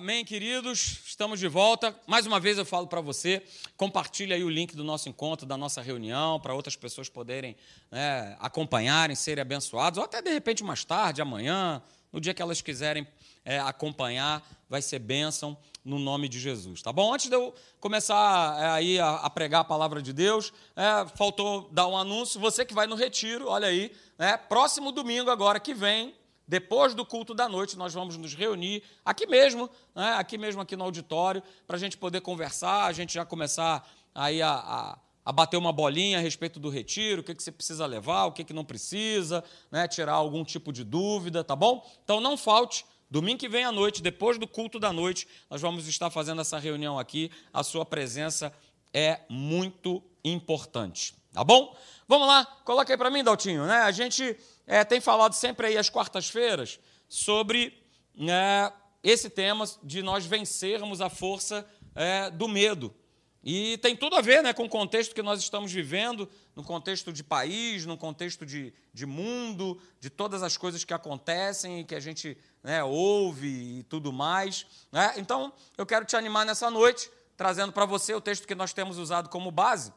Amém, queridos. Estamos de volta. Mais uma vez eu falo para você, compartilhe aí o link do nosso encontro, da nossa reunião, para outras pessoas poderem né, acompanharem, serem abençoados, ou até de repente mais tarde, amanhã, no dia que elas quiserem é, acompanhar, vai ser bênção no nome de Jesus, tá bom? Antes de eu começar é, aí a, a, pregar a palavra de Deus, é, faltou dar um anúncio. Você que vai no retiro, olha aí, né, próximo domingo agora que vem, depois do culto da noite, nós vamos nos reunir aqui mesmo, né, aqui mesmo aqui no auditório, para a gente poder conversar, a gente já começar aí a, a, a, bater uma bolinha a respeito do retiro, o que, que você precisa levar, o que, que não precisa, né, tirar algum tipo de dúvida, tá bom? Então não falte. Domingo que vem à noite, depois do culto da noite, nós vamos estar fazendo essa reunião aqui. A sua presença é muito importante. Tá bom? Vamos lá, coloca aí para mim, Daltinho. Né? A gente é, tem falado sempre aí às quartas-feiras sobre é, esse tema de nós vencermos a força é, do medo. E tem tudo a ver né, com o contexto que nós estamos vivendo, no contexto de país, no contexto de, de mundo, de todas as coisas que acontecem e que a gente né, ouve e tudo mais. Né? Então, eu quero te animar nessa noite, trazendo para você o texto que nós temos usado como base,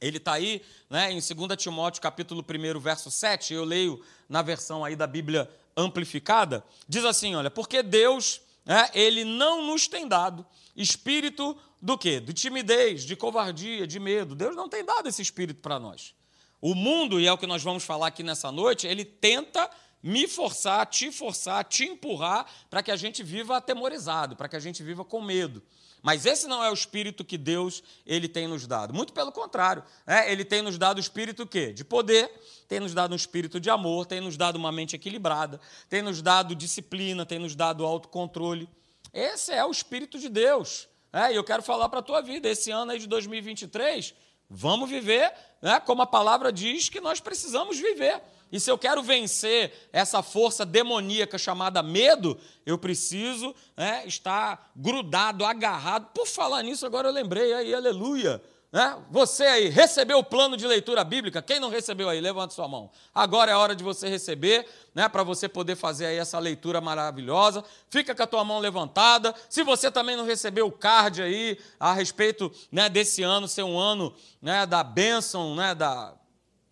ele está aí né, em 2 Timóteo, capítulo 1, verso 7, eu leio na versão aí da Bíblia amplificada, diz assim, olha, porque Deus, né, ele não nos tem dado espírito do quê? De timidez, de covardia, de medo. Deus não tem dado esse espírito para nós. O mundo, e é o que nós vamos falar aqui nessa noite, ele tenta me forçar, te forçar, te empurrar para que a gente viva atemorizado, para que a gente viva com medo. Mas esse não é o espírito que Deus ele tem nos dado. Muito pelo contrário. É, ele tem nos dado o espírito quê? de poder, tem nos dado um espírito de amor, tem nos dado uma mente equilibrada, tem nos dado disciplina, tem nos dado autocontrole. Esse é o espírito de Deus. É, e eu quero falar para a tua vida, esse ano aí de 2023, vamos viver né, como a palavra diz que nós precisamos viver. E se eu quero vencer essa força demoníaca chamada medo, eu preciso né, estar grudado, agarrado. Por falar nisso, agora eu lembrei aí, aleluia. Né? Você aí, recebeu o plano de leitura bíblica? Quem não recebeu aí, levanta sua mão. Agora é hora de você receber, né, para você poder fazer aí essa leitura maravilhosa. Fica com a tua mão levantada. Se você também não recebeu o card aí a respeito né, desse ano ser um ano né, da bênção, né, da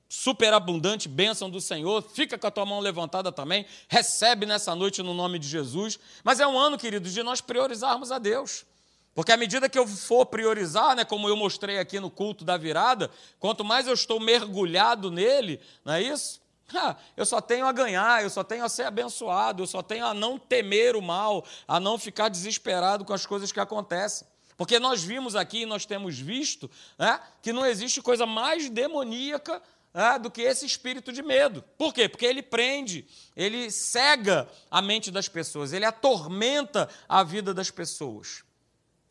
superabundante bênção do Senhor. Fica com a tua mão levantada também. Recebe nessa noite no nome de Jesus. Mas é um ano, queridos, de nós priorizarmos a Deus. Porque à medida que eu for priorizar, né, como eu mostrei aqui no culto da virada, quanto mais eu estou mergulhado nele, não é isso? Eu só tenho a ganhar, eu só tenho a ser abençoado, eu só tenho a não temer o mal, a não ficar desesperado com as coisas que acontecem. Porque nós vimos aqui, nós temos visto, né, que não existe coisa mais demoníaca ah, do que esse espírito de medo. Por quê? Porque ele prende, ele cega a mente das pessoas, ele atormenta a vida das pessoas.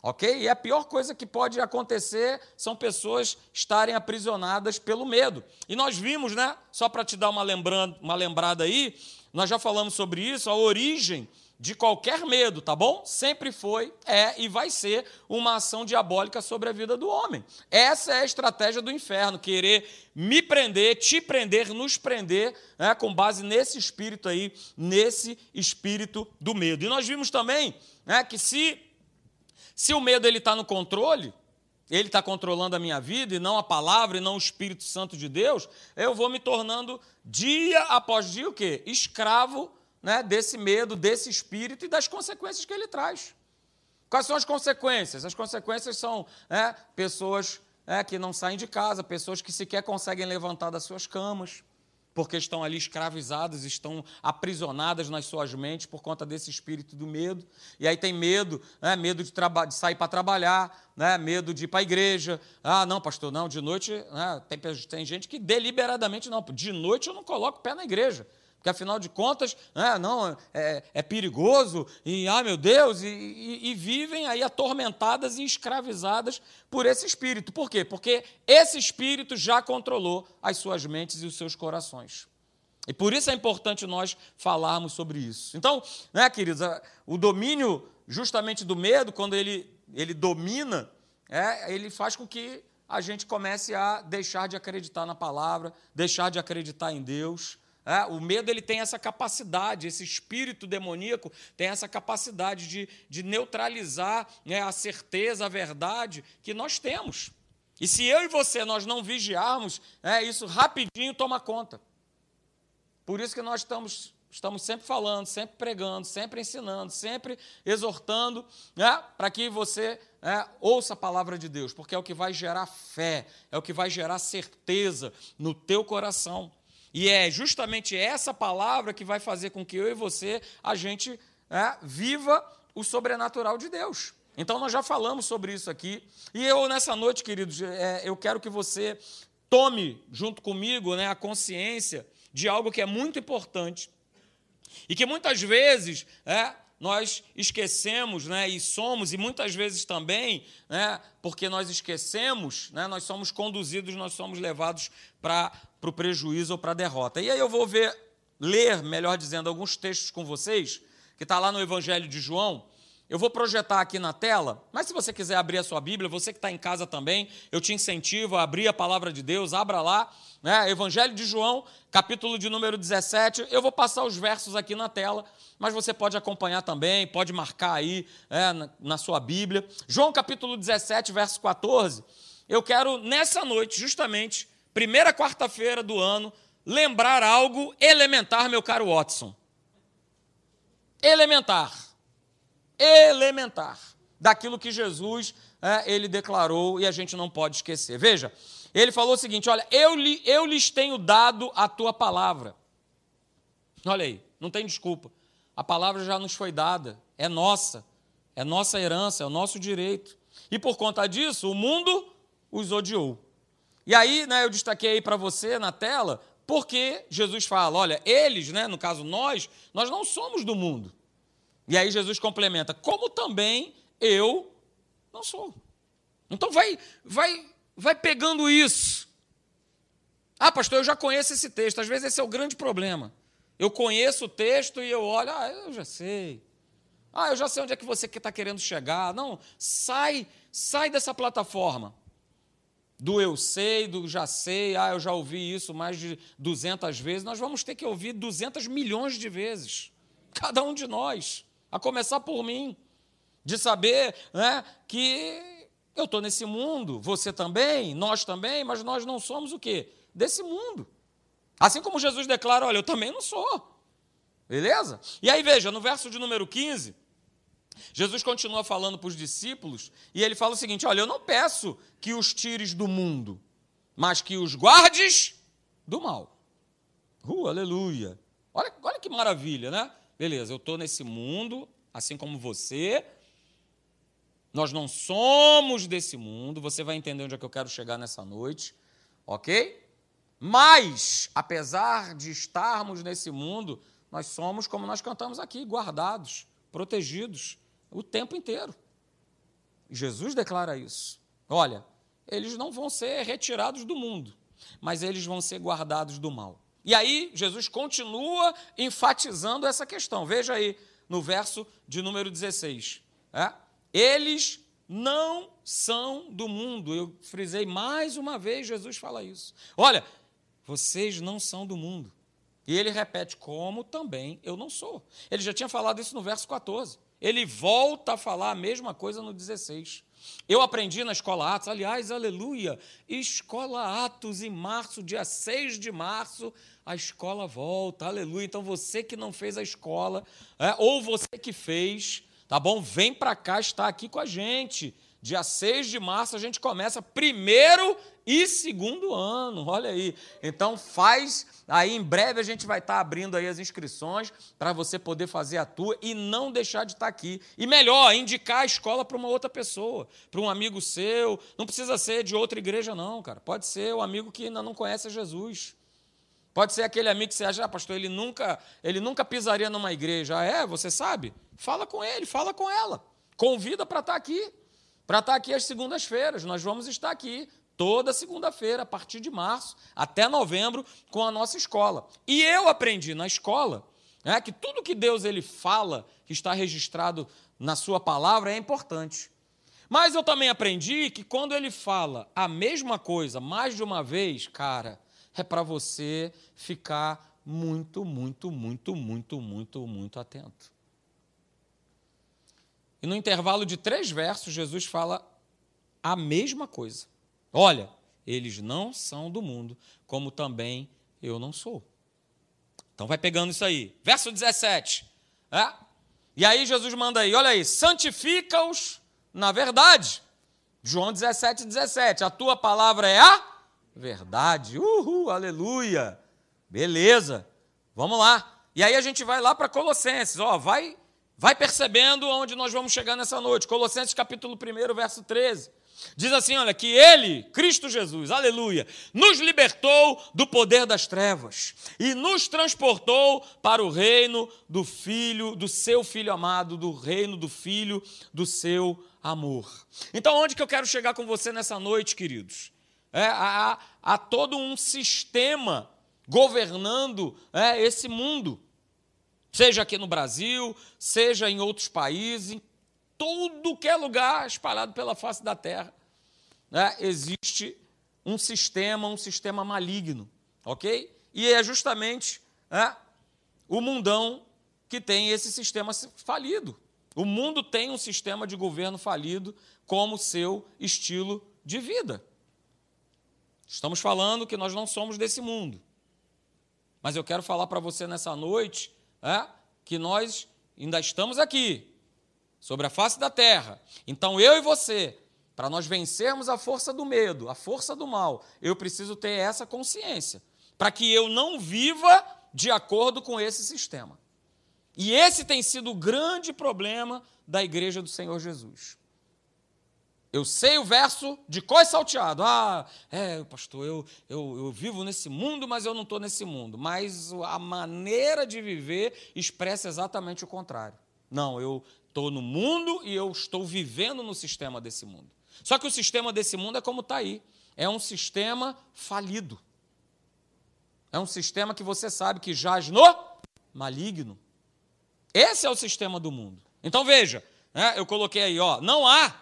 Ok? E a pior coisa que pode acontecer são pessoas estarem aprisionadas pelo medo. E nós vimos, né? Só para te dar uma, lembranda, uma lembrada aí, nós já falamos sobre isso, a origem de qualquer medo, tá bom? Sempre foi, é e vai ser uma ação diabólica sobre a vida do homem. Essa é a estratégia do inferno, querer me prender, te prender, nos prender, né, com base nesse espírito aí, nesse espírito do medo. E nós vimos também né, que se, se o medo ele está no controle, ele está controlando a minha vida e não a palavra e não o Espírito Santo de Deus, eu vou me tornando dia após dia o quê? Escravo né, desse medo, desse espírito e das consequências que ele traz. Quais são as consequências? As consequências são né, pessoas né, que não saem de casa, pessoas que sequer conseguem levantar das suas camas, porque estão ali escravizadas, estão aprisionadas nas suas mentes por conta desse espírito do medo. E aí tem medo, né, medo de, de sair para trabalhar, né, medo de ir para a igreja. Ah, não, pastor, não, de noite. Né, tem, tem gente que deliberadamente não, de noite eu não coloco pé na igreja porque afinal de contas, né, não, é, é, perigoso, e ai meu Deus, e, e, e, vivem aí atormentadas e escravizadas por esse espírito. Por quê? Porque esse espírito já controlou as suas mentes e os seus corações. E por isso é importante nós falarmos sobre isso. Então, né, queridos, o domínio justamente do medo, quando ele, ele domina, é, ele faz com que a gente comece a deixar de acreditar na palavra, deixar de acreditar em Deus É, o medo ele tem essa capacidade, esse espírito demoníaco tem essa capacidade de, de neutralizar né, a certeza, a verdade que nós temos. E se eu e você nós não vigiarmos, é, isso rapidinho toma conta. Por isso que nós estamos, estamos sempre falando, sempre pregando, sempre ensinando, sempre exortando, né, para que você é, ouça a palavra de Deus, porque é o que vai gerar fé, é o que vai gerar certeza no teu coração. E é justamente essa palavra que vai fazer com que eu e você, a gente é, viva o sobrenatural de Deus. Então, nós já falamos sobre isso aqui. E eu, nessa noite, queridos, é, eu quero que você tome, junto comigo, né, a consciência de algo que é muito importante e que muitas vezes é, nós esquecemos, né, e somos, e muitas vezes também, né, porque nós esquecemos, né, nós somos conduzidos, nós somos levados para o prejuízo ou para a derrota. E aí eu vou ver, ler, melhor dizendo, alguns textos com vocês, que está lá no Evangelho de João. Eu vou projetar aqui na tela, mas se você quiser abrir a sua Bíblia, você que está em casa também, eu te incentivo a abrir a palavra de Deus, abra lá, né? Evangelho de João, capítulo de número 17. Eu vou passar os versos aqui na tela, mas você pode acompanhar também, pode marcar aí é, na, na sua Bíblia. João capítulo 17, verso 14. Eu quero, nessa noite, justamente, primeira quarta-feira do ano, lembrar algo elementar, meu caro Watson. Elementar. Elementar. Daquilo que Jesus é, ele declarou e a gente não pode esquecer. Veja, ele falou o seguinte: olha, eu, li, eu lhes tenho dado a tua palavra. Olha aí, não tem desculpa. A palavra já nos foi dada, é nossa, é nossa herança, é o nosso direito. E por conta disso, o mundo os odiou. E aí, né, eu destaquei aí para você na tela, porque Jesus fala, olha, eles, né, no caso nós, nós não somos do mundo. E aí Jesus complementa, como também eu não sou. Então vai, vai, vai pegando isso. Ah, pastor, eu já conheço esse texto. Às vezes esse é o grande problema. Eu conheço o texto e eu olho, ah, eu já sei. Ah, eu já sei onde é que você está querendo chegar. Não, sai, sai dessa plataforma do eu sei, do já sei, ah, eu já ouvi isso mais de 200 vezes, nós vamos ter que ouvir 200 milhões de vezes, cada um de nós, a começar por mim, de saber né, que eu estou nesse mundo, você também, nós também, mas nós não somos o quê? Desse mundo. Assim como Jesus declara, olha, eu também não sou. Beleza? E aí veja, no verso de número 15, Jesus continua falando para os discípulos e ele fala o seguinte: Olha, eu não peço que os tires do mundo, mas que os guardes do mal. Uh, aleluia. Olha, olha que maravilha, né? Beleza, eu estou nesse mundo, assim como você. Nós não somos desse mundo. Você vai entender onde é que eu quero chegar nessa noite, ok? Mas, apesar de estarmos nesse mundo, nós somos, como nós cantamos aqui, guardados, protegidos o tempo inteiro. Jesus declara isso. Olha, eles não vão ser retirados do mundo, mas eles vão ser guardados do mal. E aí, Jesus continua enfatizando essa questão. Veja aí no verso de número 16. É? Eles não são do mundo. Eu frisei mais uma vez, Jesus fala isso. Olha, vocês não são do mundo. E ele repete, como também eu não sou. Ele já tinha falado isso no verso 14 ele volta a falar a mesma coisa no 16. Eu aprendi na Escola Atos, aliás, aleluia, Escola Atos em março, dia 6 de março, a escola volta, aleluia. Então você que não fez a escola, é, ou você que fez, tá bom? Vem para cá, está aqui com a gente. Dia 6 de março a gente começa primeiro e segundo ano, olha aí. Então faz, aí em breve a gente vai estar abrindo aí as inscrições para você poder fazer a tua e não deixar de estar aqui. E melhor, indicar a escola para uma outra pessoa, para um amigo seu. Não precisa ser de outra igreja não, cara. Pode ser o amigo que ainda não conhece Jesus. Pode ser aquele amigo que você acha, ah, pastor, ele nunca, ele nunca pisaria numa igreja. Ah, é? Você sabe? Fala com ele, fala com ela. Convida para estar aqui para estar aqui às segundas-feiras. Nós vamos estar aqui toda segunda-feira, a partir de março até novembro, com a nossa escola. E eu aprendi na escola né, que tudo que Deus ele fala, que está registrado na sua palavra, é importante. Mas eu também aprendi que quando ele fala a mesma coisa mais de uma vez, cara, é para você ficar muito, muito, muito, muito, muito, muito atento. E no intervalo de três versos, Jesus fala a mesma coisa. Olha, eles não são do mundo, como também eu não sou. Então vai pegando isso aí. Verso 17. É? E aí Jesus manda aí, olha aí, santifica-os na verdade. João 17, 17. A tua palavra é a verdade. Uhul, aleluia. Beleza. Vamos lá. E aí a gente vai lá para Colossenses. Ó, vai, vai percebendo onde nós vamos chegar nessa noite. Colossenses capítulo 1, verso 13. Diz assim: olha, que Ele, Cristo Jesus, aleluia, nos libertou do poder das trevas e nos transportou para o reino do Filho, do seu Filho amado, do reino do Filho do seu amor. Então, onde que eu quero chegar com você nessa noite, queridos? É, há, há todo um sistema governando é, esse mundo, seja aqui no Brasil, seja em outros países, todo que é lugar espalhado pela face da terra, né, existe um sistema, um sistema maligno, ok? E é justamente né, o mundão que tem esse sistema falido. O mundo tem um sistema de governo falido como seu estilo de vida. Estamos falando que nós não somos desse mundo. Mas eu quero falar para você nessa noite é, que nós ainda estamos aqui, sobre a face da terra. Então eu e você, para nós vencermos a força do medo, a força do mal, eu preciso ter essa consciência, para que eu não viva de acordo com esse sistema. E esse tem sido o grande problema da igreja do Senhor Jesus. Eu sei o verso de coi salteado. Ah, é, pastor, eu, eu, eu vivo nesse mundo, mas eu não estou nesse mundo. Mas a maneira de viver expressa exatamente o contrário. Não, eu estou no mundo e eu estou vivendo no sistema desse mundo. Só que o sistema desse mundo é como está aí. É um sistema falido. É um sistema que você sabe que jaz no maligno. Esse é o sistema do mundo. Então veja, né, eu coloquei aí, ó, não há,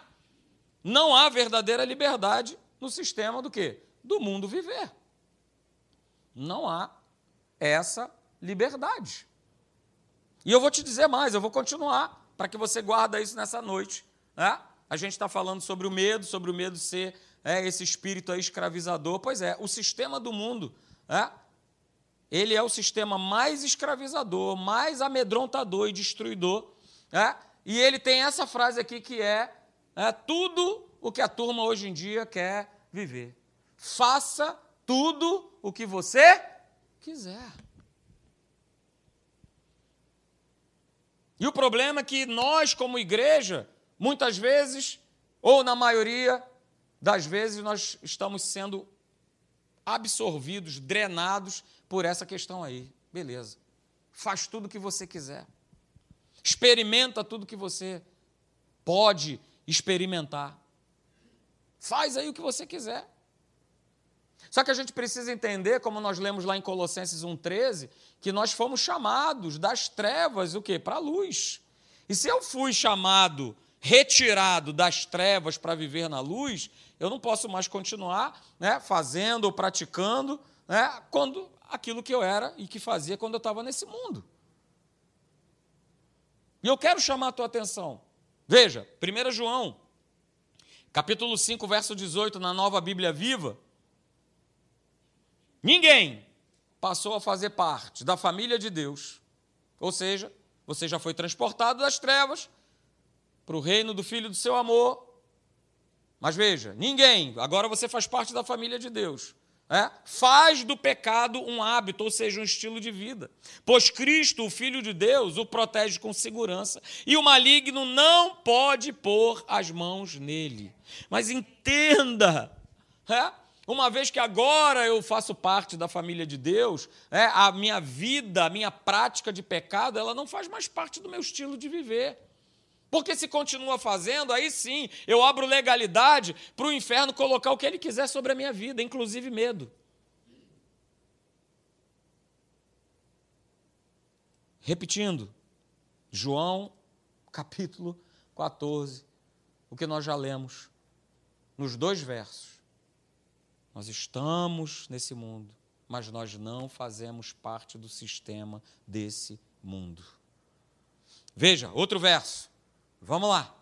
não há verdadeira liberdade no sistema do quê? Do mundo viver. Não há essa liberdade. E eu vou te dizer mais, eu vou continuar para que você guarda isso nessa noite. Né? A gente está falando sobre o medo, sobre o medo ser é, esse espírito aí escravizador. Pois é, o sistema do mundo, é, ele é o sistema mais escravizador, mais amedrontador e destruidor. É? E ele tem essa frase aqui que é, é tudo o que a turma hoje em dia quer viver. Faça tudo o que você quiser. E o problema é que nós, como igreja, muitas vezes, ou na maioria das vezes, nós estamos sendo absorvidos, drenados por essa questão aí. Beleza. Faz tudo o que você quiser. Experimenta tudo que você pode experimentar. Faz aí o que você quiser. Só que a gente precisa entender, como nós lemos lá em Colossenses 1,13, que nós fomos chamados das trevas o quê? Para a luz. E se eu fui chamado, retirado das trevas para viver na luz, eu não posso mais continuar né, fazendo ou praticando né, quando, aquilo que eu era e que fazia quando eu estava nesse mundo. E eu quero chamar a tua atenção. Veja, 1 João, capítulo 5, verso 18, na nova Bíblia Viva, Ninguém passou a fazer parte da família de Deus. Ou seja, você já foi transportado das trevas para o reino do Filho do seu amor. Mas veja, ninguém, agora você faz parte da família de Deus. É? Faz do pecado um hábito, ou seja, um estilo de vida. Pois Cristo, o Filho de Deus, o protege com segurança e o maligno não pode pôr as mãos nele. Mas entenda, é? Uma vez que agora eu faço parte da família de Deus, é, a minha vida, a minha prática de pecado, ela não faz mais parte do meu estilo de viver. Porque se continua fazendo, aí sim, eu abro legalidade para o inferno colocar o que ele quiser sobre a minha vida, inclusive medo. Repetindo, João capítulo 14, o que nós já lemos nos dois versos. Nós estamos nesse mundo, mas nós não fazemos parte do sistema desse mundo. Veja, outro verso. Vamos lá.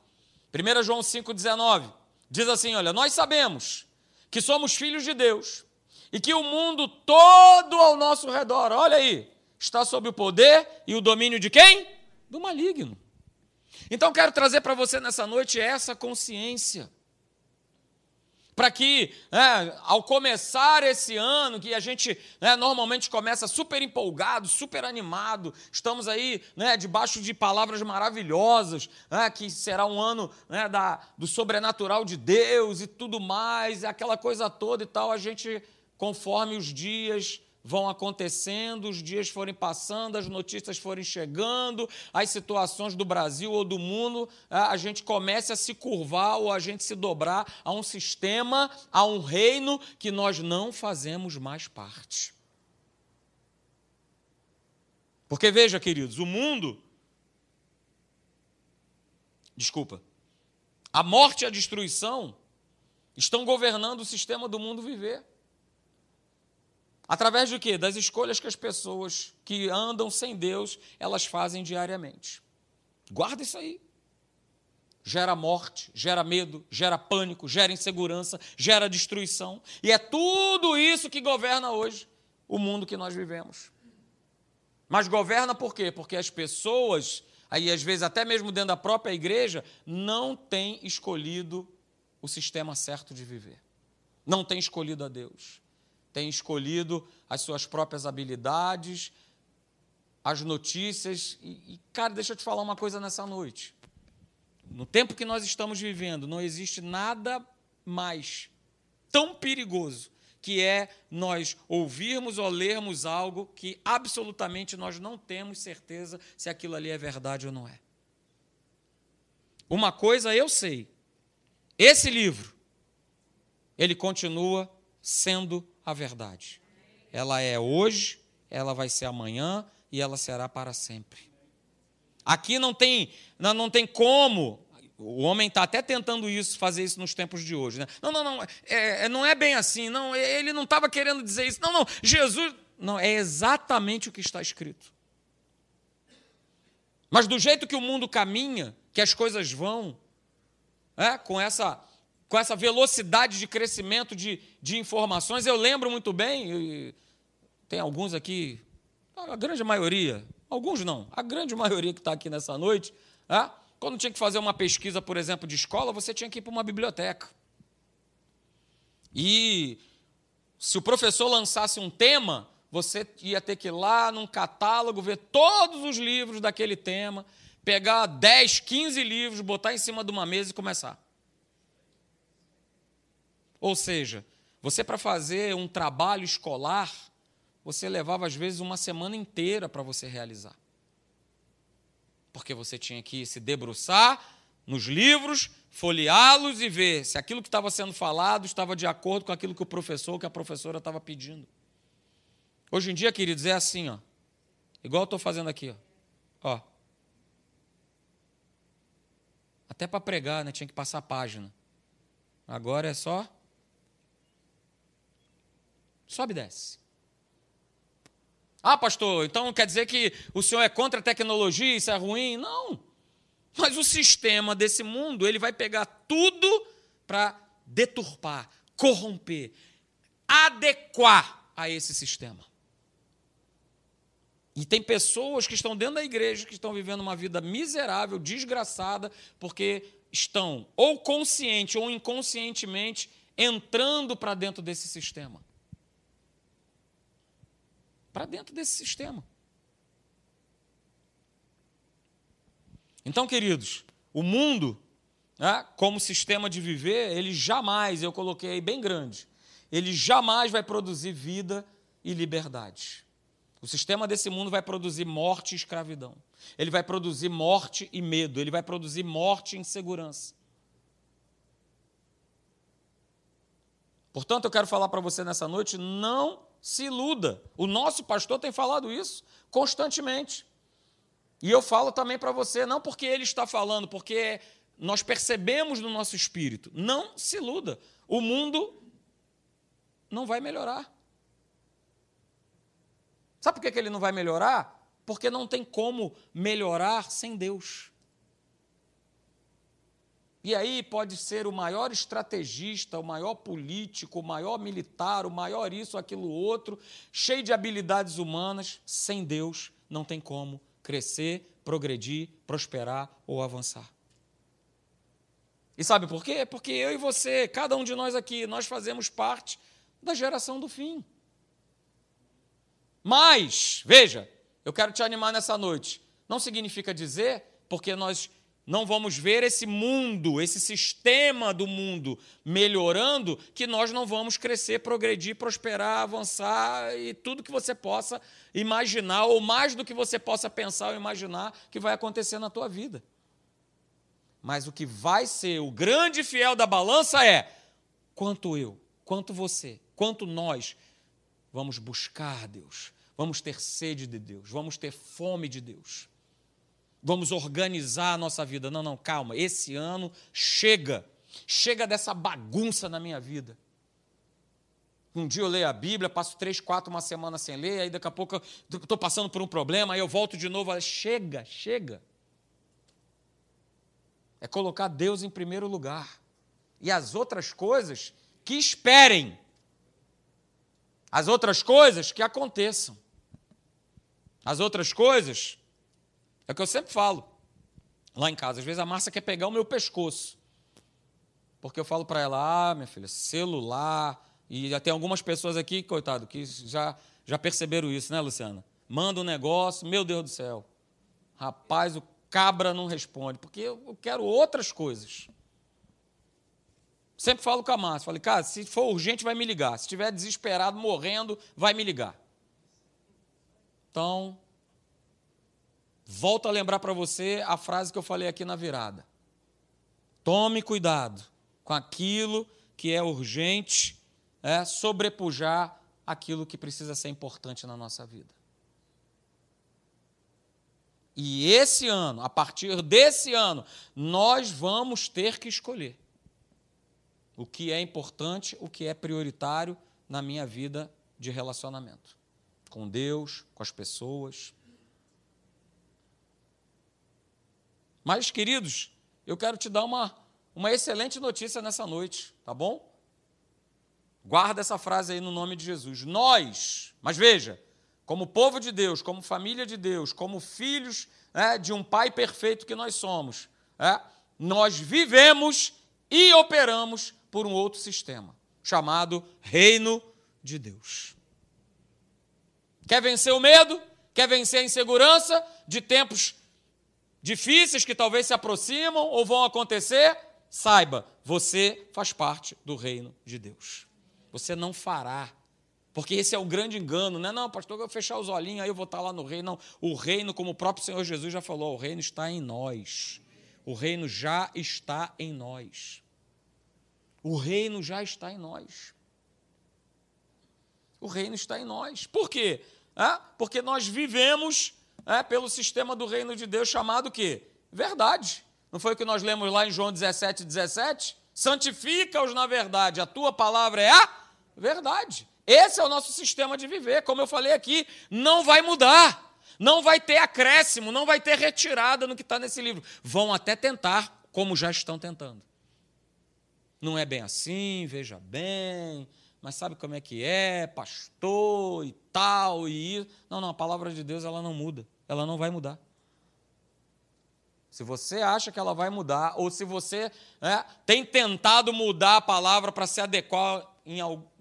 1 João 5,19 diz assim: Olha, nós sabemos que somos filhos de Deus e que o mundo todo ao nosso redor, olha aí, está sob o poder e o domínio de quem? Do maligno. Então quero trazer para você nessa noite essa consciência para que, né, ao começar esse ano, que a gente né, normalmente começa super empolgado, super animado, estamos aí né, debaixo de palavras maravilhosas, né, que será um ano né, da, do sobrenatural de Deus e tudo mais, aquela coisa toda e tal, a gente, conforme os dias vão acontecendo, os dias forem passando, as notícias forem chegando, as situações do Brasil ou do mundo, a gente começa a se curvar ou a gente se dobrar a um sistema, a um reino que nós não fazemos mais parte. Porque veja, queridos, o mundo. Desculpa. A morte e a destruição estão governando o sistema do mundo viver. Através de quê? Das escolhas que as pessoas que andam sem Deus, elas fazem diariamente. Guarda isso aí. Gera morte, gera medo, gera pânico, gera insegurança, gera destruição. E é tudo isso que governa hoje o mundo que nós vivemos. Mas governa por quê? Porque as pessoas, aí às vezes até mesmo dentro da própria igreja, não têm escolhido o sistema certo de viver. Não têm escolhido a Deus tem escolhido as suas próprias habilidades, as notícias. E, e, cara, deixa eu te falar uma coisa nessa noite. No tempo que nós estamos vivendo, não existe nada mais tão perigoso que é nós ouvirmos ou lermos algo que absolutamente nós não temos certeza se aquilo ali é verdade ou não é. Uma coisa eu sei: esse livro, ele continua sendo a verdade. Ela é hoje, ela vai ser amanhã e ela será para sempre. Aqui não tem, não tem como. O homem está até tentando isso, fazer isso nos tempos de hoje. Né? Não, não, não, é, é não é bem assim. Não, ele não estava querendo dizer isso. Não, não, Jesus. Não, é exatamente o que está escrito. Mas do jeito que o mundo caminha, que as coisas vão, é, com essa com essa velocidade de crescimento de, de informações. Eu lembro muito bem, tem alguns aqui, a grande maioria, alguns não, a grande maioria que está aqui nessa noite, é, quando tinha que fazer uma pesquisa, por exemplo, de escola, você tinha que ir para uma biblioteca. E se o professor lançasse um tema, você ia ter que ir lá num catálogo, ver todos os livros daquele tema, pegar 10, 15 livros, botar em cima de uma mesa e começar. Ou seja, você para fazer um trabalho escolar, você levava às vezes uma semana inteira para você realizar. Porque você tinha que se debruçar nos livros, folheá-los e ver se aquilo que estava sendo falado estava de acordo com aquilo que o professor, que a professora estava pedindo. Hoje em dia, queridos, é assim, ó. Igual eu estou fazendo aqui, ó. ó. Até para pregar, né? Tinha que passar a página. Agora é só Sobe e desce. Ah, pastor, então quer dizer que o senhor é contra a tecnologia, isso é ruim? Não. Mas o sistema desse mundo, ele vai pegar tudo para deturpar, corromper, adequar a esse sistema. E tem pessoas que estão dentro da igreja que estão vivendo uma vida miserável, desgraçada, porque estão ou consciente ou inconscientemente entrando para dentro desse sistema para dentro desse sistema. Então, queridos, o mundo, né, como sistema de viver, ele jamais, eu coloquei aí bem grande, ele jamais vai produzir vida e liberdade. O sistema desse mundo vai produzir morte e escravidão. Ele vai produzir morte e medo. Ele vai produzir morte e insegurança. Portanto, eu quero falar para você nessa noite: não se iluda. O nosso pastor tem falado isso constantemente. E eu falo também para você, não porque ele está falando, porque nós percebemos no nosso espírito. Não se iluda. O mundo não vai melhorar. Sabe por que ele não vai melhorar? Porque não tem como melhorar sem Deus. E aí pode ser o maior estrategista, o maior político, o maior militar, o maior isso, aquilo, outro, cheio de habilidades humanas, sem Deus não tem como crescer, progredir, prosperar ou avançar. E sabe por quê? Porque eu e você, cada um de nós aqui, nós fazemos parte da geração do fim. Mas, veja, eu quero te animar nessa noite. Não significa dizer, porque nós não vamos ver esse mundo, esse sistema do mundo melhorando, que nós não vamos crescer, progredir, prosperar, avançar e tudo que você possa imaginar, ou mais do que você possa pensar ou imaginar que vai acontecer na tua vida. Mas o que vai ser o grande fiel da balança é quanto eu, quanto você, quanto nós vamos buscar Deus, vamos ter sede de Deus, vamos ter fome de Deus vamos organizar a nossa vida. Não, não, calma, esse ano chega. Chega dessa bagunça na minha vida. Um dia eu leio a Bíblia, passo três, quatro, uma semana sem ler, aí daqui a pouco estou passando por um problema, aí eu volto de novo. Chega, chega. É colocar Deus em primeiro lugar. E as outras coisas que esperem. As outras coisas que aconteçam. As outras coisas é o que eu sempre falo lá em casa. Às vezes a Márcia quer pegar o meu pescoço. Porque eu falo para ela, ah, minha filha, celular. E já tem algumas pessoas aqui, coitado, que já, já perceberam isso, né, Luciana? Manda um negócio, meu Deus do céu. Rapaz, o cabra não responde, porque eu quero outras coisas. Sempre falo com a Márcia, falei, cara, se for urgente, vai me ligar. Se estiver desesperado, morrendo, vai me ligar. Então, Volto a lembrar para você a frase que eu falei aqui na virada. Tome cuidado com aquilo que é urgente, é, sobrepujar aquilo que precisa ser importante na nossa vida. E esse ano, a partir desse ano, nós vamos ter que escolher o que é importante, o que é prioritário na minha vida de relacionamento com Deus, com as pessoas. Mas, queridos, eu quero te dar uma, uma excelente notícia nessa noite, tá bom? Guarda essa frase aí no nome de Jesus. Nós, mas veja, como povo de Deus, como família de Deus, como filhos né, de um Pai perfeito que nós somos, é, nós vivemos e operamos por um outro sistema, chamado Reino de Deus. Quer vencer o medo? Quer vencer a insegurança de tempos difíceis que talvez se aproximam ou vão acontecer, saiba, você faz parte do reino de Deus. Você não fará. Porque esse é o grande engano, não é? Não, pastor, eu vou fechar os olhinhos, aí eu vou estar lá no reino. Não, o reino, como o próprio Senhor Jesus já falou, o reino está em nós. O reino já está em nós. O reino já está em nós. O reino está em nós. Por quê? É? Porque nós vivemos é, pelo sistema do reino de Deus chamado o quê? Verdade. Não foi o que nós lemos lá em João 17, 17? Santifica-os na verdade, a tua palavra é a verdade. Esse é o nosso sistema de viver. Como eu falei aqui, não vai mudar. Não vai ter acréscimo, não vai ter retirada no que está nesse livro. Vão até tentar, como já estão tentando. Não é bem assim, veja bem, mas sabe como é que é, pastor e tal e isso. Não, não, a palavra de Deus ela não muda, ela não vai mudar. Se você acha que ela vai mudar, ou se você né, tem tentado mudar a palavra para se adequar em,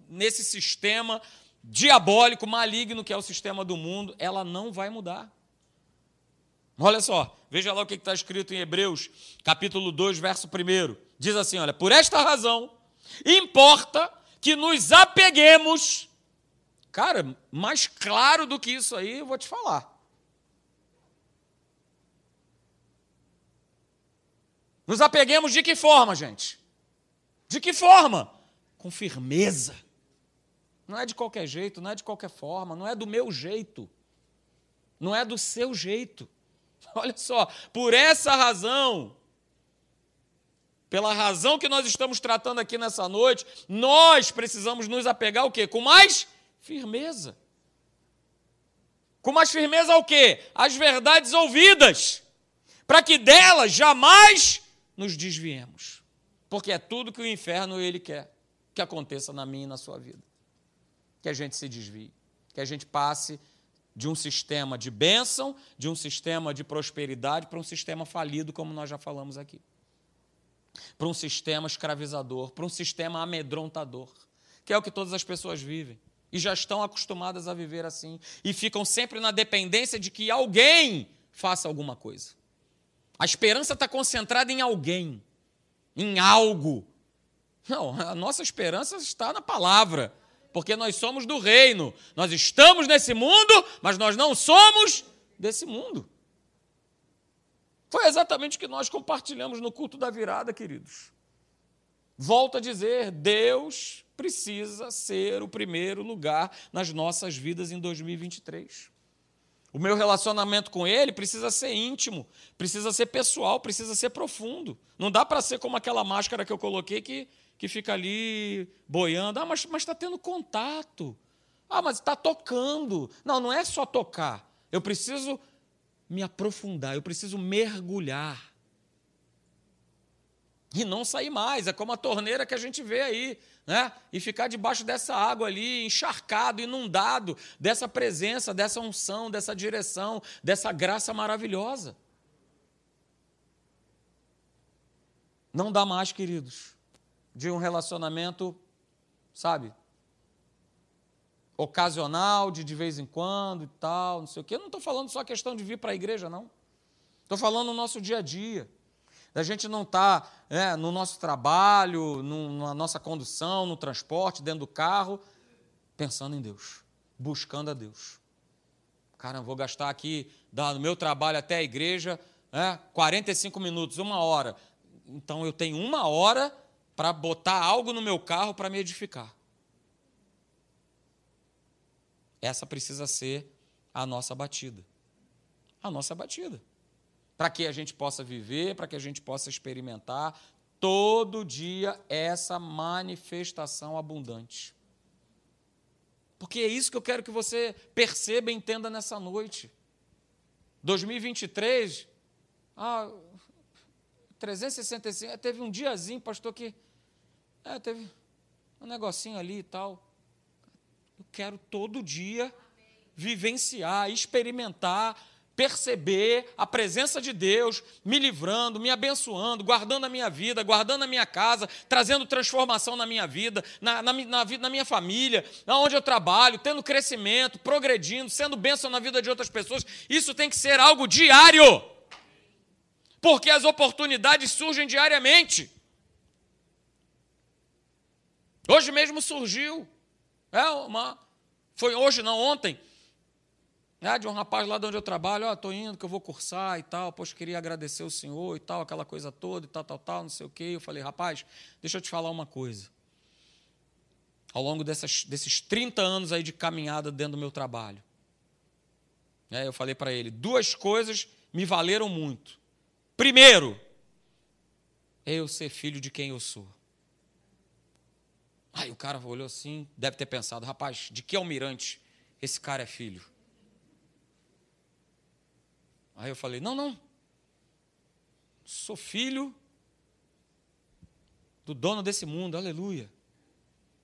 nesse sistema diabólico, maligno que é o sistema do mundo, ela não vai mudar. Olha só, veja lá o que está escrito em Hebreus, capítulo 2, verso 1. Diz assim: olha, por esta razão, importa que nos apeguemos. Cara, mais claro do que isso aí, eu vou te falar. Nos apeguemos de que forma, gente? De que forma? Com firmeza. Não é de qualquer jeito, não é de qualquer forma, não é do meu jeito. Não é do seu jeito. Olha só, por essa razão, pela razão que nós estamos tratando aqui nessa noite, nós precisamos nos apegar o quê? Com mais firmeza. Com mais firmeza ao quê? As verdades ouvidas, para que delas jamais nos desviemos. Porque é tudo que o inferno ele quer que aconteça na minha e na sua vida. Que a gente se desvie, que a gente passe de um sistema de bênção, de um sistema de prosperidade para um sistema falido, como nós já falamos aqui. Para um sistema escravizador, para um sistema amedrontador, que é o que todas as pessoas vivem e já estão acostumadas a viver assim e ficam sempre na dependência de que alguém faça alguma coisa. A esperança está concentrada em alguém, em algo. Não, a nossa esperança está na palavra, porque nós somos do reino. Nós estamos nesse mundo, mas nós não somos desse mundo. Foi exatamente o que nós compartilhamos no culto da virada, queridos. Volto a dizer, Deus precisa ser o primeiro lugar nas nossas vidas em 2023. O meu relacionamento com Ele precisa ser íntimo, precisa ser pessoal, precisa ser profundo. Não dá para ser como aquela máscara que eu coloquei que, que fica ali boiando. Ah, mas está tendo contato. Ah, mas está tocando. Não, não é só tocar. Eu preciso me aprofundar, eu preciso mergulhar. E não sair mais. É como a torneira que a gente vê aí né? e ficar debaixo dessa água ali, encharcado, inundado dessa presença, dessa unção, dessa direção, dessa graça maravilhosa. Não dá mais, queridos, de um relacionamento, sabe, ocasional, de de vez em quando e tal, não sei o quê. Eu não estou falando só questão de vir para a igreja, não. Estou falando no nosso dia a dia da gente não estar tá, é, no nosso trabalho, no, na nossa condução, no transporte, dentro do carro, pensando em Deus, buscando a Deus. Cara, vou gastar aqui, do meu trabalho até a igreja, é, 45 minutos, uma hora. Então eu tenho uma hora para botar algo no meu carro para me edificar. Essa precisa ser a nossa batida. A nossa batida para que a gente possa viver, para que a gente possa experimentar todo dia essa manifestação abundante. Porque é isso que eu quero que você perceba e entenda nessa noite. 2023, ah, 365, teve um diazinho, pastor, que é, teve um negocinho ali e tal. Eu quero todo dia vivenciar, experimentar perceber a presença de Deus me livrando, me abençoando, guardando a minha vida, guardando a minha casa, trazendo transformação na minha vida, na, na, na, na minha família, onde eu trabalho, tendo crescimento, progredindo, sendo bênção na vida de outras pessoas. Isso tem que ser algo diário, porque as oportunidades surgem diariamente. Hoje mesmo surgiu, é uma, foi hoje, não ontem, é, de um rapaz lá de onde eu trabalho, ó, oh, estou indo, que eu vou cursar e tal, poxa, queria agradecer o senhor e tal, aquela coisa toda e tal, tal, tal, não sei o quê. Eu falei, rapaz, deixa eu te falar uma coisa. Ao longo dessas, desses 30 anos aí de caminhada dentro do meu trabalho, é, eu falei para ele, duas coisas me valeram muito. Primeiro, eu ser filho de quem eu sou. Aí o cara olhou assim, deve ter pensado, rapaz, de que almirante esse cara é filho? Aí eu falei: não, não. Sou filho do dono desse mundo, aleluia.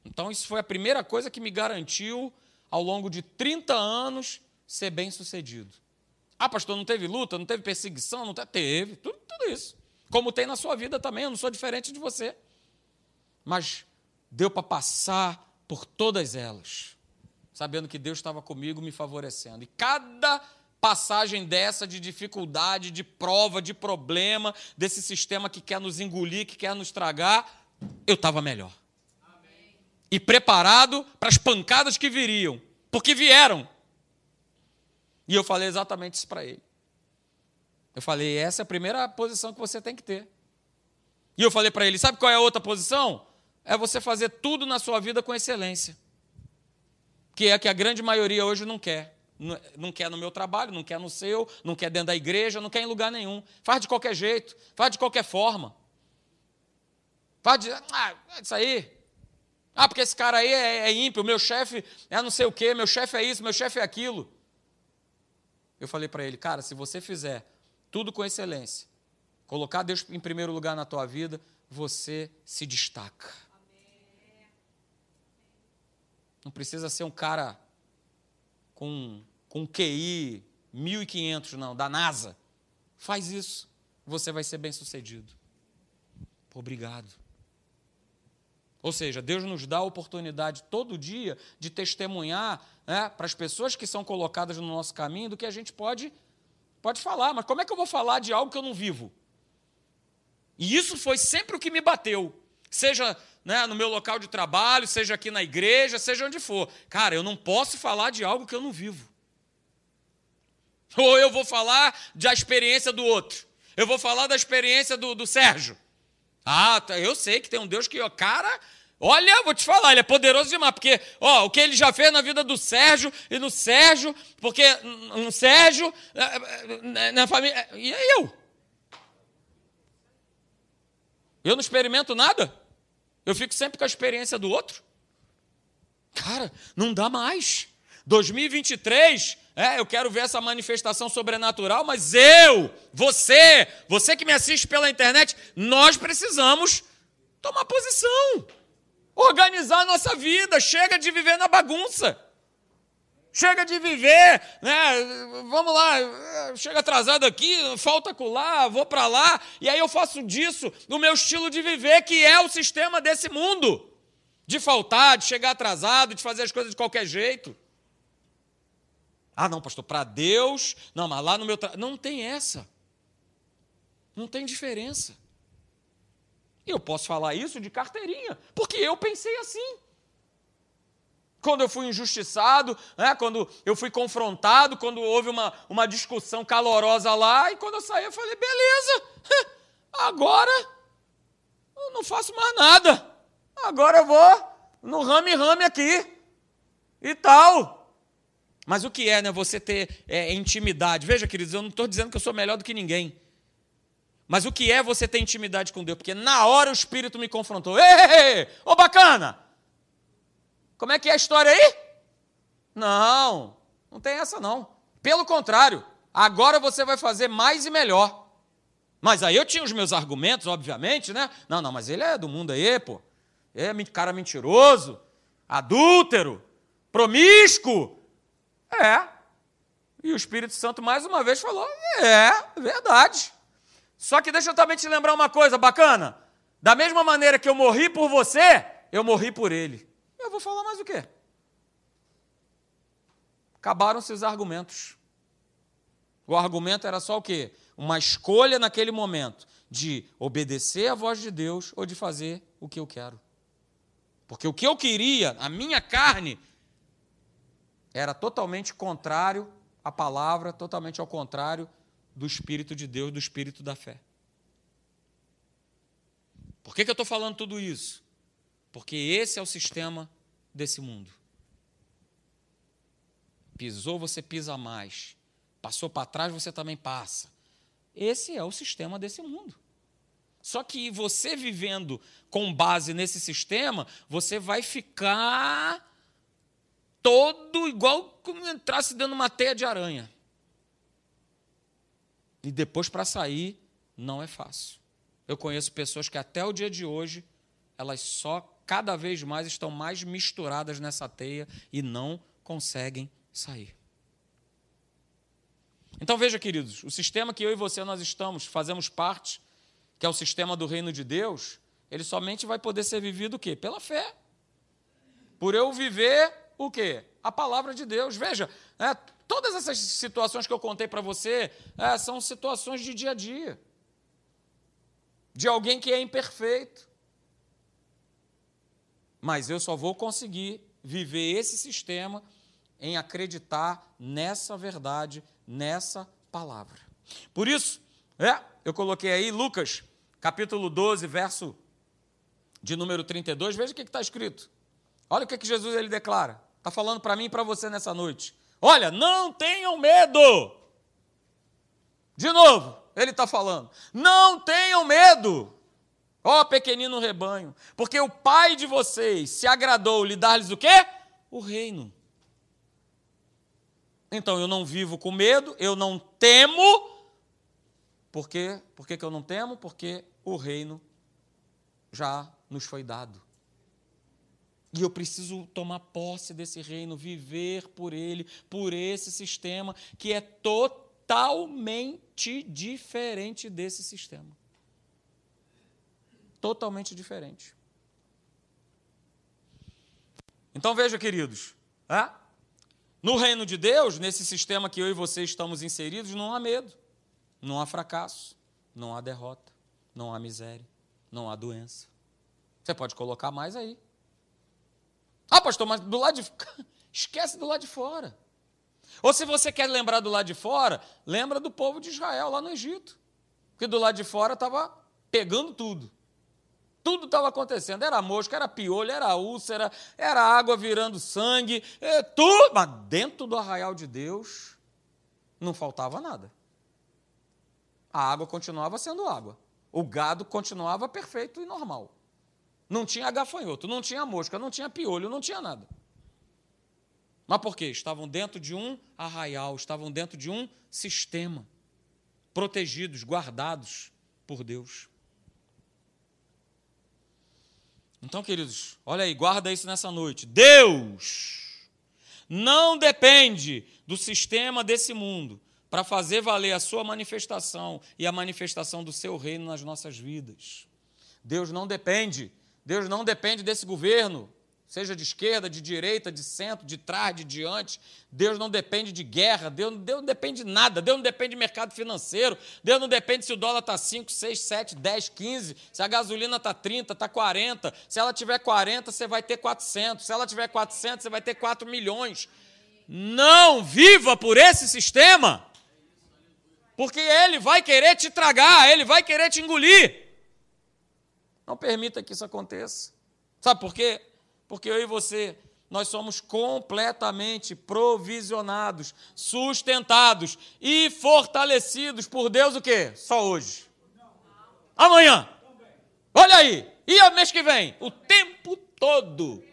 Então, isso foi a primeira coisa que me garantiu, ao longo de 30 anos, ser bem sucedido. Ah, pastor, não teve luta, não teve perseguição, não teve, teve tudo, tudo isso. Como tem na sua vida também, eu não sou diferente de você. Mas deu para passar por todas elas, sabendo que Deus estava comigo, me favorecendo. E cada passagem dessa de dificuldade, de prova, de problema, desse sistema que quer nos engolir, que quer nos tragar, eu estava melhor. Amém. E preparado para as pancadas que viriam, porque vieram. E eu falei exatamente isso para ele. Eu falei, essa é a primeira posição que você tem que ter. E eu falei para ele, sabe qual é a outra posição? É você fazer tudo na sua vida com excelência. Que é a que a grande maioria hoje não quer. Não quer no meu trabalho, não quer no seu, não quer dentro da igreja, não quer em lugar nenhum. Faz de qualquer jeito, faz de qualquer forma. Faz de. Ah, é isso aí. Ah, porque esse cara aí é, é ímpio, meu chefe é não sei o quê, meu chefe é isso, meu chefe é aquilo. Eu falei para ele, cara, se você fizer tudo com excelência, colocar Deus em primeiro lugar na tua vida, você se destaca. Não precisa ser um cara com, com QI 1500, não, da NASA. Faz isso, você vai ser bem sucedido. Obrigado. Ou seja, Deus nos dá a oportunidade todo dia de testemunhar né, para as pessoas que são colocadas no nosso caminho do que a gente pode, pode falar. Mas como é que eu vou falar de algo que eu não vivo? E isso foi sempre o que me bateu. Seja né, no meu local de trabalho, seja aqui na igreja, seja onde for. Cara, eu não posso falar de algo que eu não vivo. Ou eu vou falar da experiência do outro. Eu vou falar da experiência do, do Sérgio. Ah, tá, eu sei que tem um Deus que, ó, cara, Olha, vou te falar, ele é poderoso demais, porque ó, o que ele já fez na vida do Sérgio e no Sérgio, porque no Sérgio, na, na família. E eu? Eu não experimento nada? Eu fico sempre com a experiência do outro? Cara, não dá mais. 2023, é, eu quero ver essa manifestação sobrenatural, mas eu, você, você que me assiste pela internet, nós precisamos tomar posição organizar a nossa vida, chega de viver na bagunça. Chega de viver, né? Vamos lá, chega atrasado aqui, falta colar, vou para lá, e aí eu faço disso o meu estilo de viver, que é o sistema desse mundo. De faltar, de chegar atrasado, de fazer as coisas de qualquer jeito. Ah, não, pastor, para Deus, não, mas lá no meu trabalho. Não tem essa. Não tem diferença. Eu posso falar isso de carteirinha, porque eu pensei assim. Quando eu fui injustiçado, né, quando eu fui confrontado, quando houve uma, uma discussão calorosa lá, e quando eu saí, eu falei: beleza, agora eu não faço mais nada. Agora eu vou no rame-rame aqui e tal. Mas o que é, né? Você ter é, intimidade. Veja, queridos, eu não estou dizendo que eu sou melhor do que ninguém. Mas o que é você ter intimidade com Deus? Porque na hora o Espírito me confrontou. Ei, ô bacana! Como é que é a história aí? Não, não tem essa não. Pelo contrário, agora você vai fazer mais e melhor. Mas aí eu tinha os meus argumentos, obviamente, né? Não, não, mas ele é do mundo aí, pô. É cara mentiroso, adúltero, promíscuo. É. E o Espírito Santo mais uma vez falou: é, verdade. Só que deixa eu também te lembrar uma coisa bacana. Da mesma maneira que eu morri por você, eu morri por ele. Eu vou falar mais o quê? Acabaram-se os argumentos. O argumento era só o quê? Uma escolha naquele momento de obedecer à voz de Deus ou de fazer o que eu quero. Porque o que eu queria, a minha carne, era totalmente contrário à palavra, totalmente ao contrário do Espírito de Deus, do Espírito da fé. Por que, que eu estou falando tudo isso? Porque esse é o sistema desse mundo. Pisou, você pisa mais. Passou para trás, você também passa. Esse é o sistema desse mundo. Só que você vivendo com base nesse sistema, você vai ficar todo igual como entrasse dentro de uma teia de aranha. E depois para sair não é fácil. Eu conheço pessoas que até o dia de hoje elas só cada vez mais estão mais misturadas nessa teia e não conseguem sair. Então veja, queridos, o sistema que eu e você nós estamos, fazemos parte, que é o sistema do reino de Deus, ele somente vai poder ser vivido o quê? Pela fé. Por eu viver o quê? A palavra de Deus. Veja, né, Todas essas situações que eu contei para você é, são situações de dia a dia, de alguém que é imperfeito. Mas eu só vou conseguir viver esse sistema em acreditar nessa verdade, nessa palavra. Por isso, é, eu coloquei aí Lucas, capítulo 12, verso de número 32. Veja o que está escrito. Olha o que, que Jesus ele declara. Está falando para mim e para você nessa noite. Olha, não tenham medo. De novo, ele está falando: não tenham medo, ó pequenino rebanho, porque o Pai de vocês se agradou lhe dar-lhes o quê? O reino. Então eu não vivo com medo, eu não temo. Por quê? Por que, que eu não temo? Porque o reino já nos foi dado. E eu preciso tomar posse desse reino, viver por ele, por esse sistema que é totalmente diferente desse sistema. Totalmente diferente. Então veja, queridos, é? no reino de Deus, nesse sistema que eu e você estamos inseridos, não há medo, não há fracasso, não há derrota, não há miséria, não há doença. Você pode colocar mais aí. Ah, pastor, mas do lado de. Esquece do lado de fora. Ou se você quer lembrar do lado de fora, lembra do povo de Israel lá no Egito. Porque do lado de fora estava pegando tudo. Tudo estava acontecendo. Era mosca, era piolho, era úlcera, era água virando sangue, é, tudo. Mas dentro do arraial de Deus não faltava nada. A água continuava sendo água. O gado continuava perfeito e normal. Não tinha gafanhoto, não tinha mosca, não tinha piolho, não tinha nada. Mas por quê? Estavam dentro de um arraial, estavam dentro de um sistema, protegidos, guardados por Deus. Então, queridos, olha aí, guarda isso nessa noite. Deus não depende do sistema desse mundo para fazer valer a sua manifestação e a manifestação do seu reino nas nossas vidas. Deus não depende. Deus não depende desse governo seja de esquerda, de direita, de centro, de trás, de diante. Deus não depende de guerra, Deus, Deus não depende de nada, Deus não depende de mercado financeiro, Deus não depende se o dólar está 5, 6, 7, 10, 15, se a gasolina está 30, está 40. Se ela tiver 40, você vai ter 400. Se ela tiver 400, você vai ter 4 milhões. Não viva por esse sistema, porque ele vai querer te tragar, ele vai querer te engolir. Não permita que isso aconteça. Sabe por quê? Porque eu e você, nós somos completamente provisionados, sustentados e fortalecidos por Deus o quê? Só hoje. Amanhã. Olha aí. E o mês que vem? O tempo todo.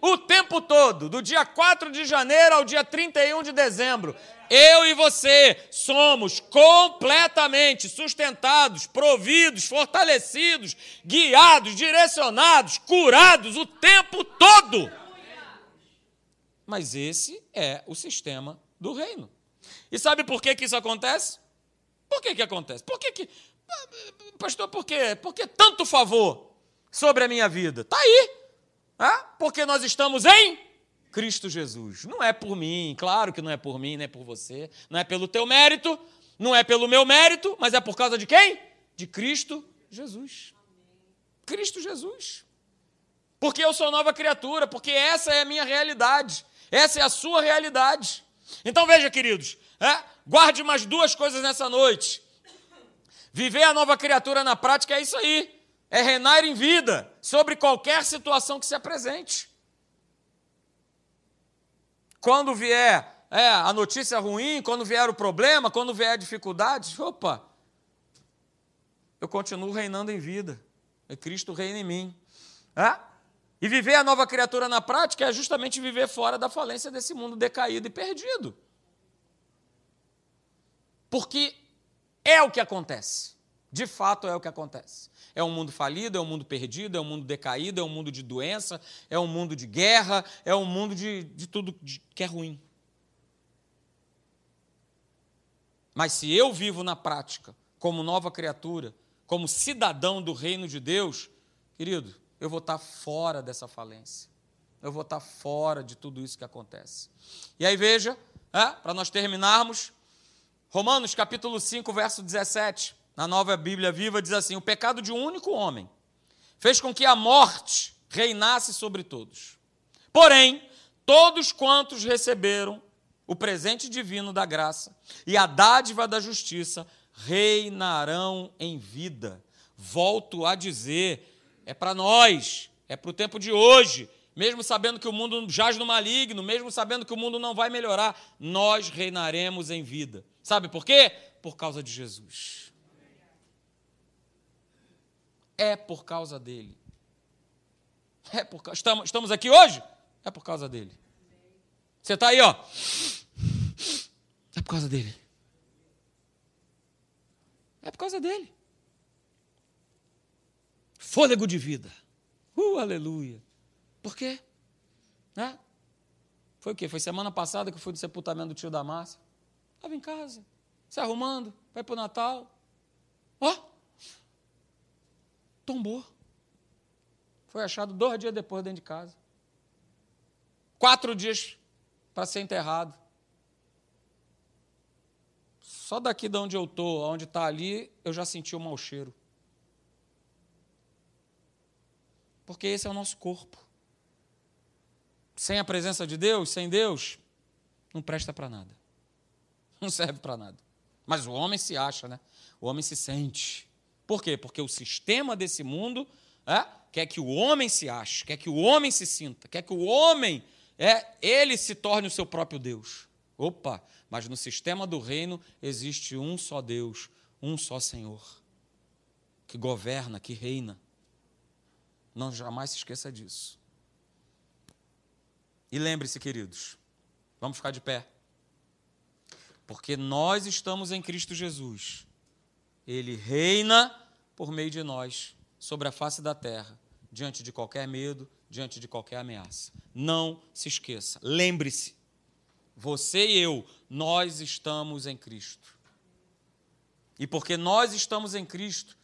O tempo todo, do dia 4 de janeiro ao dia 31 de dezembro. Eu e você somos completamente sustentados, providos, fortalecidos, guiados, direcionados, curados o tempo todo. Mas esse é o sistema do reino. E sabe por que, que isso acontece? Por que, que acontece? Por que, que. Pastor, por quê? Por que tanto favor sobre a minha vida? Está aí. É? Porque nós estamos em Cristo Jesus. Não é por mim, claro que não é por mim, não é por você, não é pelo teu mérito, não é pelo meu mérito, mas é por causa de quem? De Cristo Jesus. Cristo Jesus. Porque eu sou nova criatura, porque essa é a minha realidade, essa é a sua realidade. Então veja, queridos, é? guarde mais duas coisas nessa noite. Viver a nova criatura na prática é isso aí, é reinar em vida sobre qualquer situação que se apresente. Quando vier é, a notícia ruim, quando vier o problema, quando vier a dificuldade, opa, eu continuo reinando em vida. E Cristo reina em mim. É? E viver a nova criatura na prática é justamente viver fora da falência desse mundo decaído e perdido. Porque é o que acontece. De fato, é o que acontece. É um mundo falido, é um mundo perdido, é um mundo decaído, é um mundo de doença, é um mundo de guerra, é um mundo de, de tudo que é ruim. Mas se eu vivo na prática, como nova criatura, como cidadão do reino de Deus, querido, eu vou estar fora dessa falência. Eu vou estar fora de tudo isso que acontece. E aí veja, é, para nós terminarmos, Romanos capítulo 5, verso 17 na nova Bíblia Viva, diz assim: O pecado de um único homem fez com que a morte reinasse sobre todos. Porém, todos quantos receberam o presente divino da graça e a dádiva da justiça reinarão em vida. Volto a dizer, é para nós, é para o tempo de hoje, mesmo sabendo que o mundo jaz no maligno, mesmo sabendo que o mundo não vai melhorar, nós reinaremos em vida. Sabe por quê? Por causa de Jesus é por causa dele. É por, estamos, estamos aqui hoje? É por causa dele. Você está aí, ó. por causa dele. É por causa dele. Fôlego de vida. Uh, aleluia. Por quê? Né? Foi o quê? Foi semana passada que eu fui no sepultamento do tio da Márcia. Estava em casa, se arrumando, vai para o Natal. Ó, tombou. Foi achado dois dias depois dentro de casa. Quatro dias para ser enterrado. Só daqui de onde eu estou, onde está ali, eu já senti o mau cheiro. Porque esse é o nosso corpo. Sem a presença de Deus, sem Deus, não presta para nada. Não serve para nada. Mas o homem se acha, né? O homem se sente. Por quê? Porque o sistema desse mundo é, quer que o homem se ache, quer que o homem se sinta, quer que o homem é, ele se torne o seu próprio Deus. Opa, mas no sistema do reino existe um só Deus, um só Senhor, que governa, que reina. Não jamais se esqueça disso. E lembre-se, queridos, vamos ficar de pé. Porque nós estamos em Cristo Jesus. Ele reina por meio de nós sobre a face da terra, diante de qualquer medo, diante de qualquer ameaça. Não se esqueça. Lembre-se, você e eu, nós estamos em Cristo. E porque nós estamos em Cristo,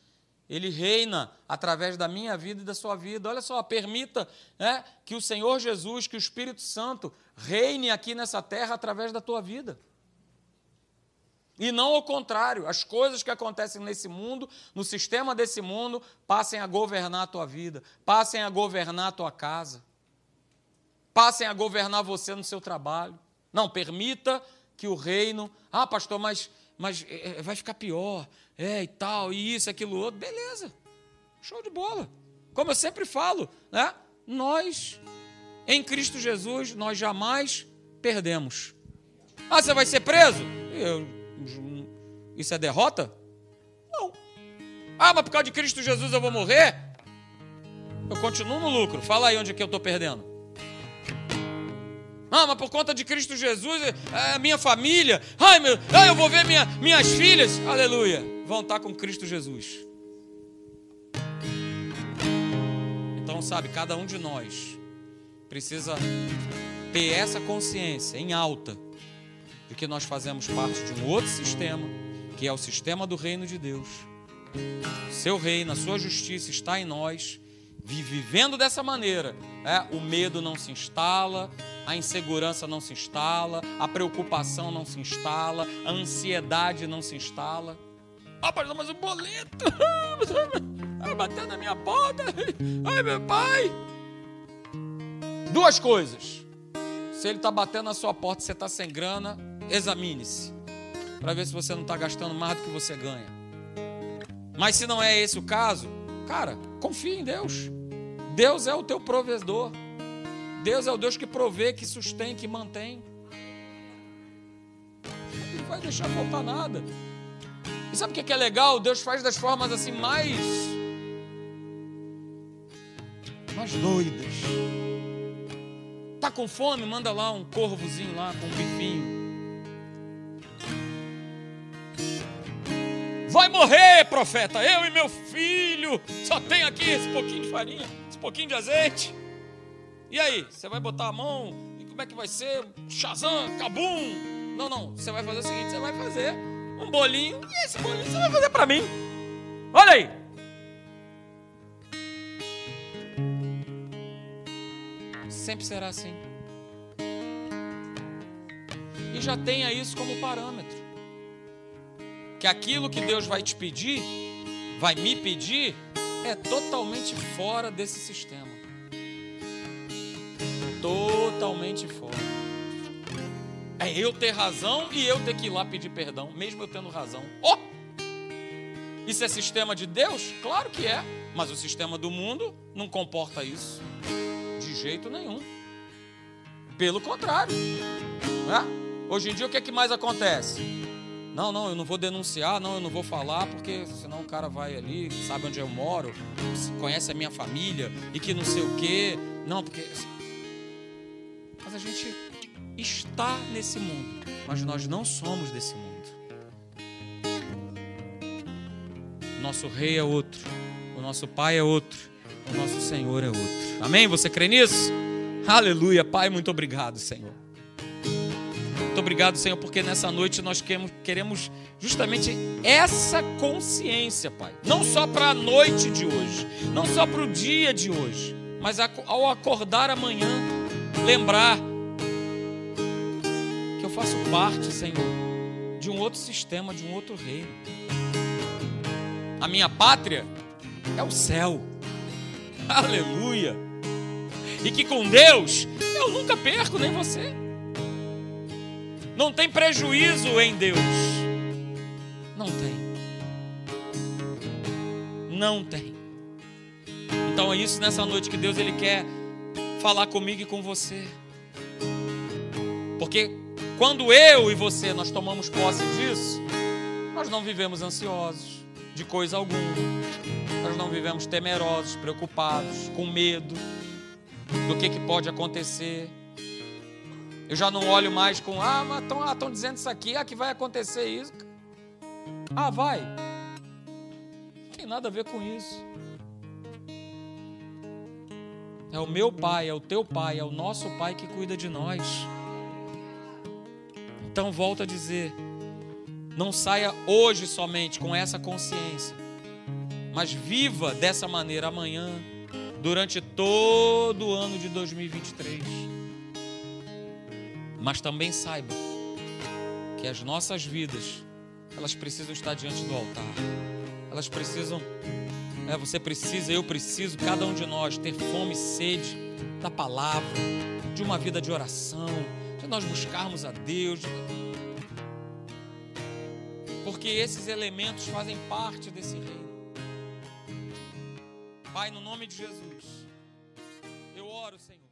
ele reina através da minha vida e da sua vida. Olha só, permita né, que o Senhor Jesus, que o Espírito Santo reine aqui nessa terra através da tua vida. E não ao contrário, as coisas que acontecem nesse mundo, no sistema desse mundo, passem a governar a tua vida, passem a governar a tua casa, passem a governar você no seu trabalho. Não, permita que o reino. Ah, pastor, mas, mas é, vai ficar pior é e tal, e isso, aquilo outro, beleza, show de bola. Como eu sempre falo, né? Nós, em Cristo Jesus, nós jamais perdemos. Ah, você vai ser preso? Eu, isso é derrota? Não. Ah, mas por causa de Cristo Jesus eu vou morrer? Eu continuo no lucro. Fala aí onde é que eu estou perdendo. Ah, mas por conta de Cristo Jesus, é, é minha família. Ai, meu, ai, eu vou ver minha, minhas filhas. Aleluia. Vão estar com Cristo Jesus. Então, sabe, cada um de nós precisa ter essa consciência em alta de que nós fazemos parte de um outro sistema, que é o sistema do reino de Deus. Seu reino, a sua justiça está em nós vivendo dessa maneira, é, o medo não se instala, a insegurança não se instala, a preocupação não se instala, a ansiedade não se instala. Ah, pastor, mas o boleto vai bater na minha porta. Ai, meu pai. Duas coisas. Se ele está batendo na sua porta e você está sem grana, examine-se. Para ver se você não está gastando mais do que você ganha. Mas se não é esse o caso, cara, confie em Deus. Deus é o teu provedor. Deus é o Deus que provê, que sustém, que mantém. Não vai deixar faltar nada. E sabe o que é legal? Deus faz das formas assim mais. mais doidas. Tá com fome? Manda lá um corvozinho lá com um bifinho. Vai morrer, profeta, eu e meu filho. Só tem aqui esse pouquinho de farinha, esse pouquinho de azeite. E aí, você vai botar a mão? E como é que vai ser? Shazam, cabum? Não, não. Você vai fazer o seguinte: você vai fazer um bolinho e esse bolinho você vai fazer para mim. Olha aí. Sempre será assim. E já tenha isso como parâmetro. Que aquilo que Deus vai te pedir, vai me pedir, é totalmente fora desse sistema totalmente fora. É eu ter razão e eu ter que ir lá pedir perdão, mesmo eu tendo razão. Oh! Isso é sistema de Deus? Claro que é, mas o sistema do mundo não comporta isso de jeito nenhum. Pelo contrário. Né? Hoje em dia o que é que mais acontece? Não, não, eu não vou denunciar, não, eu não vou falar, porque senão o cara vai ali, sabe onde eu moro, conhece a minha família e que não sei o quê. Não, porque mas a gente está nesse mundo. mas nós não somos desse mundo. Nosso rei é outro, o nosso pai é outro, o nosso Senhor é outro. Amém? Você crê nisso? Aleluia, Pai, muito obrigado, Senhor. Obrigado, Senhor, porque nessa noite nós queremos justamente essa consciência, Pai. Não só para a noite de hoje, não só para o dia de hoje, mas ao acordar amanhã, lembrar que eu faço parte, Senhor, de um outro sistema, de um outro reino. A minha pátria é o céu. Aleluia. E que com Deus eu nunca perco, nem você. Não tem prejuízo em Deus. Não tem. Não tem. Então é isso nessa noite que Deus ele quer falar comigo e com você. Porque quando eu e você nós tomamos posse disso, nós não vivemos ansiosos de coisa alguma. Nós não vivemos temerosos, preocupados, com medo do que, que pode acontecer. Eu já não olho mais com, ah, mas estão ah, dizendo isso aqui, ah, que vai acontecer isso. Ah, vai. Não tem nada a ver com isso. É o meu pai, é o teu pai, é o nosso pai que cuida de nós. Então, volto a dizer: não saia hoje somente com essa consciência, mas viva dessa maneira amanhã, durante todo o ano de 2023. Mas também saiba que as nossas vidas, elas precisam estar diante do altar. Elas precisam é, você precisa, eu preciso, cada um de nós ter fome e sede da palavra, de uma vida de oração, de nós buscarmos a Deus. Porque esses elementos fazem parte desse reino. Pai, no nome de Jesus, eu oro, Senhor.